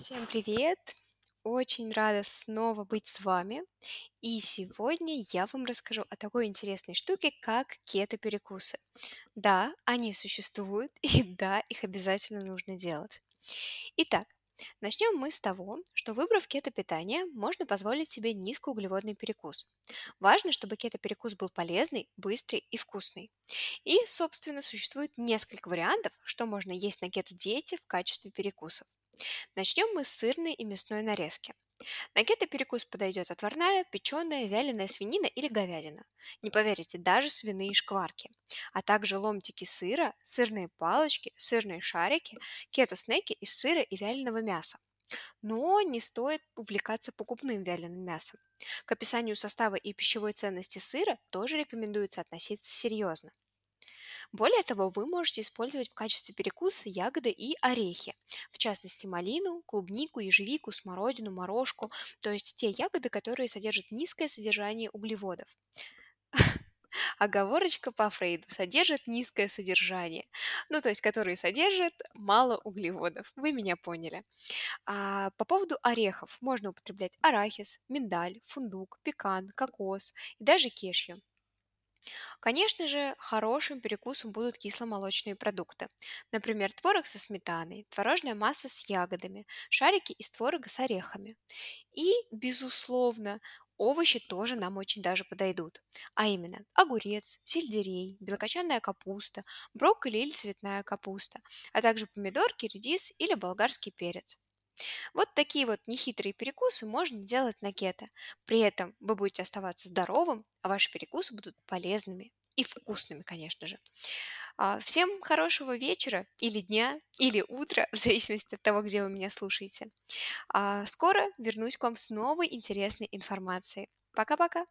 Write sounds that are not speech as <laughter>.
Всем привет! Очень рада снова быть с вами. И сегодня я вам расскажу о такой интересной штуке, как кето-перекусы. Да, они существуют, <laughs> и да, их обязательно нужно делать. Итак, начнем мы с того, что выбрав кето-питание, можно позволить себе низкоуглеводный перекус. Важно, чтобы кето-перекус был полезный, быстрый и вкусный. И, собственно, существует несколько вариантов, что можно есть на кето-диете в качестве перекусов. Начнем мы с сырной и мясной нарезки. На кето-перекус подойдет отварная, печеная, вяленая свинина или говядина. Не поверите, даже свиные шкварки. А также ломтики сыра, сырные палочки, сырные шарики, кето-снеки из сыра и вяленого мяса. Но не стоит увлекаться покупным вяленым мясом. К описанию состава и пищевой ценности сыра тоже рекомендуется относиться серьезно. Более того, вы можете использовать в качестве перекуса ягоды и орехи, в частности малину, клубнику, ежевику, смородину, морожку, то есть те ягоды, которые содержат низкое содержание углеводов. <laughs> Оговорочка по Фрейду содержит низкое содержание, ну то есть которые содержат мало углеводов. Вы меня поняли. А по поводу орехов можно употреблять арахис, миндаль, фундук, пекан, кокос и даже кешью. Конечно же, хорошим перекусом будут кисломолочные продукты. Например, творог со сметаной, творожная масса с ягодами, шарики из творога с орехами. И, безусловно, овощи тоже нам очень даже подойдут. А именно огурец, сельдерей, белокочанная капуста, брокколи или цветная капуста, а также помидорки, редис или болгарский перец. Вот такие вот нехитрые перекусы можно делать на кето. При этом вы будете оставаться здоровым, а ваши перекусы будут полезными и вкусными, конечно же. А, Всем хорошего вечера или дня, или утра, <laughs> в зависимости от того, где вы меня слушаете. А, Скоро вернусь к вам с новой интересной информацией. Пока-пока!